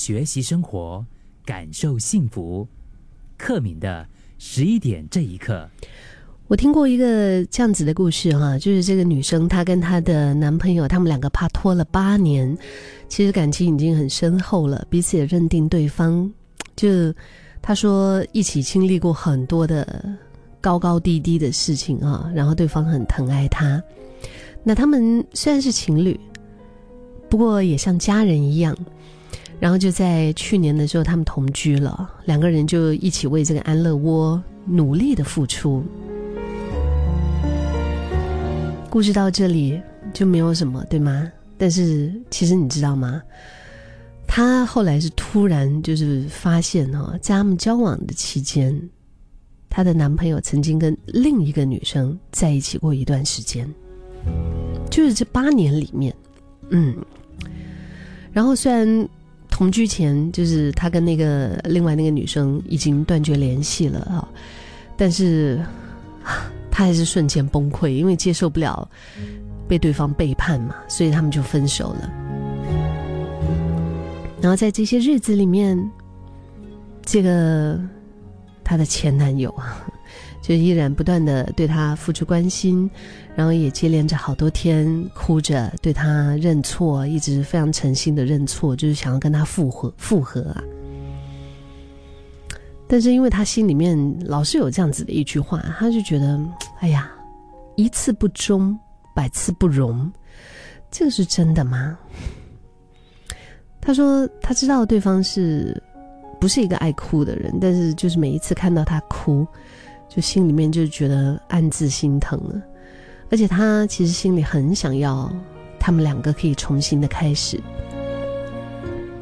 学习生活，感受幸福。克敏的十一点这一刻，我听过一个这样子的故事哈，就是这个女生她跟她的男朋友，他们两个怕拖了八年，其实感情已经很深厚了，彼此也认定对方。就她说一起经历过很多的高高低低的事情啊，然后对方很疼爱她。那他们虽然是情侣，不过也像家人一样。然后就在去年的时候，他们同居了，两个人就一起为这个安乐窝努力的付出。故事到这里就没有什么，对吗？但是其实你知道吗？他后来是突然就是发现哈，在他们交往的期间，她的男朋友曾经跟另一个女生在一起过一段时间，就是这八年里面，嗯，然后虽然。同居前，就是他跟那个另外那个女生已经断绝联系了啊，但是他还是瞬间崩溃，因为接受不了被对方背叛嘛，所以他们就分手了。然后在这些日子里面，这个他的前男友啊。就依然不断的对他付出关心，然后也接连着好多天哭着对他认错，一直非常诚心的认错，就是想要跟他复合复合啊。但是因为他心里面老是有这样子的一句话，他就觉得，哎呀，一次不忠，百次不容，这个是真的吗？他说他知道对方是不是一个爱哭的人，但是就是每一次看到他哭。就心里面就觉得暗自心疼了，而且他其实心里很想要他们两个可以重新的开始，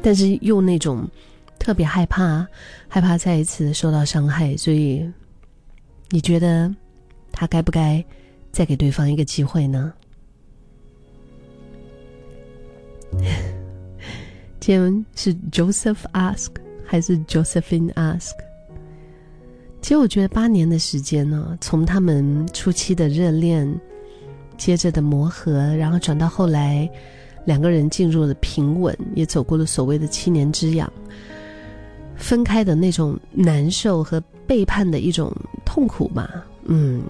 但是又那种特别害怕，害怕再一次受到伤害，所以你觉得他该不该再给对方一个机会呢？今天是 Joseph ask 还是 Josephine ask？其实我觉得八年的时间呢，从他们初期的热恋，接着的磨合，然后转到后来，两个人进入了平稳，也走过了所谓的七年之痒。分开的那种难受和背叛的一种痛苦吧，嗯，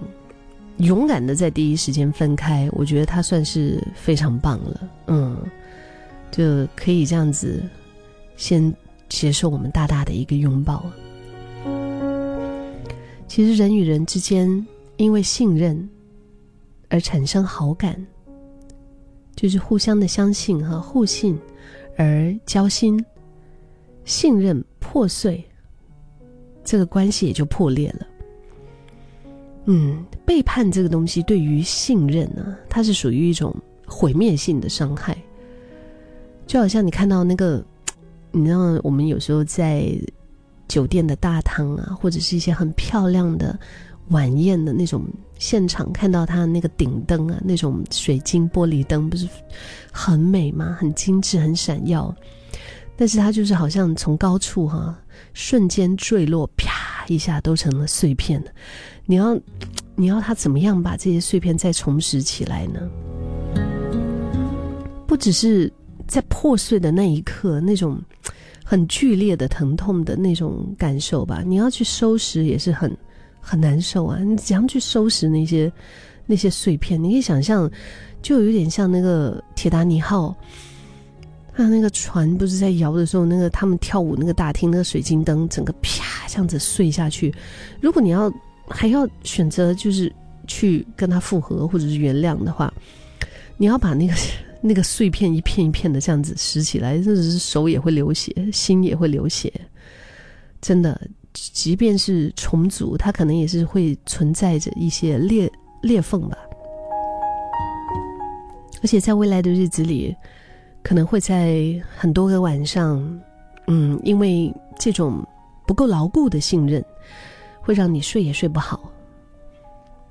勇敢的在第一时间分开，我觉得他算是非常棒了，嗯，就可以这样子，先接受我们大大的一个拥抱。其实人与人之间因为信任而产生好感，就是互相的相信和互信而交心，信任破碎，这个关系也就破裂了。嗯，背叛这个东西对于信任呢，它是属于一种毁灭性的伤害，就好像你看到那个，你知道我们有时候在。酒店的大堂啊，或者是一些很漂亮的晚宴的那种现场，看到它那个顶灯啊，那种水晶玻璃灯，不是很美吗？很精致，很闪耀。但是它就是好像从高处哈，瞬间坠落，啪一下都成了碎片你要，你要它怎么样把这些碎片再重拾起来呢？不只是在破碎的那一刻，那种。很剧烈的疼痛的那种感受吧，你要去收拾也是很很难受啊！你怎样去收拾那些那些碎片？你可以想象，就有点像那个铁达尼号，它那个船不是在摇的时候，那个他们跳舞那个大厅那个水晶灯，整个啪这样子碎下去。如果你要还要选择就是去跟他复合或者是原谅的话，你要把那个。那个碎片一片一片的这样子拾起来，甚至是手也会流血，心也会流血。真的，即便是重组，它可能也是会存在着一些裂裂缝吧。而且在未来的日子里，可能会在很多个晚上，嗯，因为这种不够牢固的信任，会让你睡也睡不好。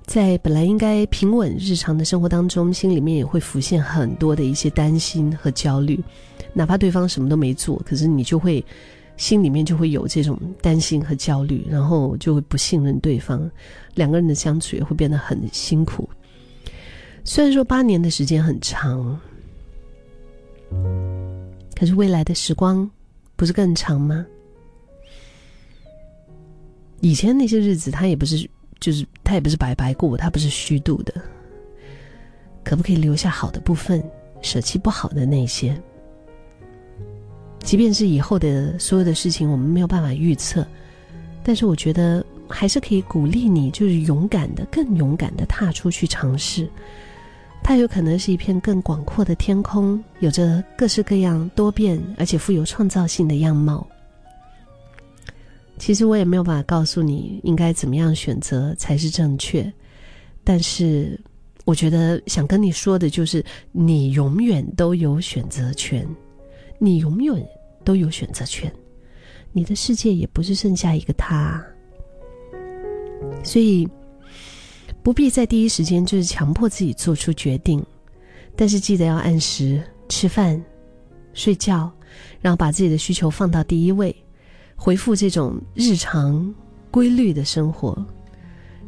在本来应该平稳日常的生活当中，心里面也会浮现很多的一些担心和焦虑，哪怕对方什么都没做，可是你就会心里面就会有这种担心和焦虑，然后就会不信任对方，两个人的相处也会变得很辛苦。虽然说八年的时间很长，可是未来的时光不是更长吗？以前那些日子，他也不是，就是他也不是白白过，他不是虚度的。可不可以留下好的部分，舍弃不好的那些？即便是以后的所有的事情，我们没有办法预测，但是我觉得还是可以鼓励你，就是勇敢的、更勇敢的踏出去尝试。它有可能是一片更广阔的天空，有着各式各样多变而且富有创造性的样貌。其实我也没有办法告诉你应该怎么样选择才是正确，但是我觉得想跟你说的就是，你永远都有选择权，你永远都有选择权，你的世界也不是剩下一个他，所以不必在第一时间就是强迫自己做出决定，但是记得要按时吃饭、睡觉，然后把自己的需求放到第一位。回复这种日常规律的生活，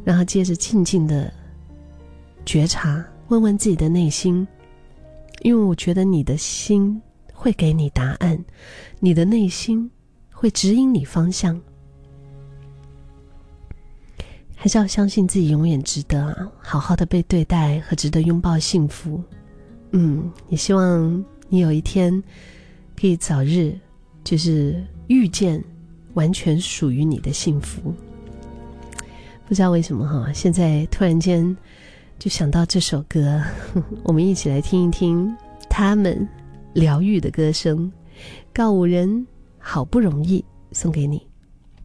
然后接着静静的觉察，问问自己的内心，因为我觉得你的心会给你答案，你的内心会指引你方向，还是要相信自己永远值得好好的被对待和值得拥抱幸福。嗯，也希望你有一天可以早日就是遇见。完全属于你的幸福。不知道为什么哈，现在突然间就想到这首歌，我们一起来听一听他们疗愈的歌声。告五人好不容易送给你。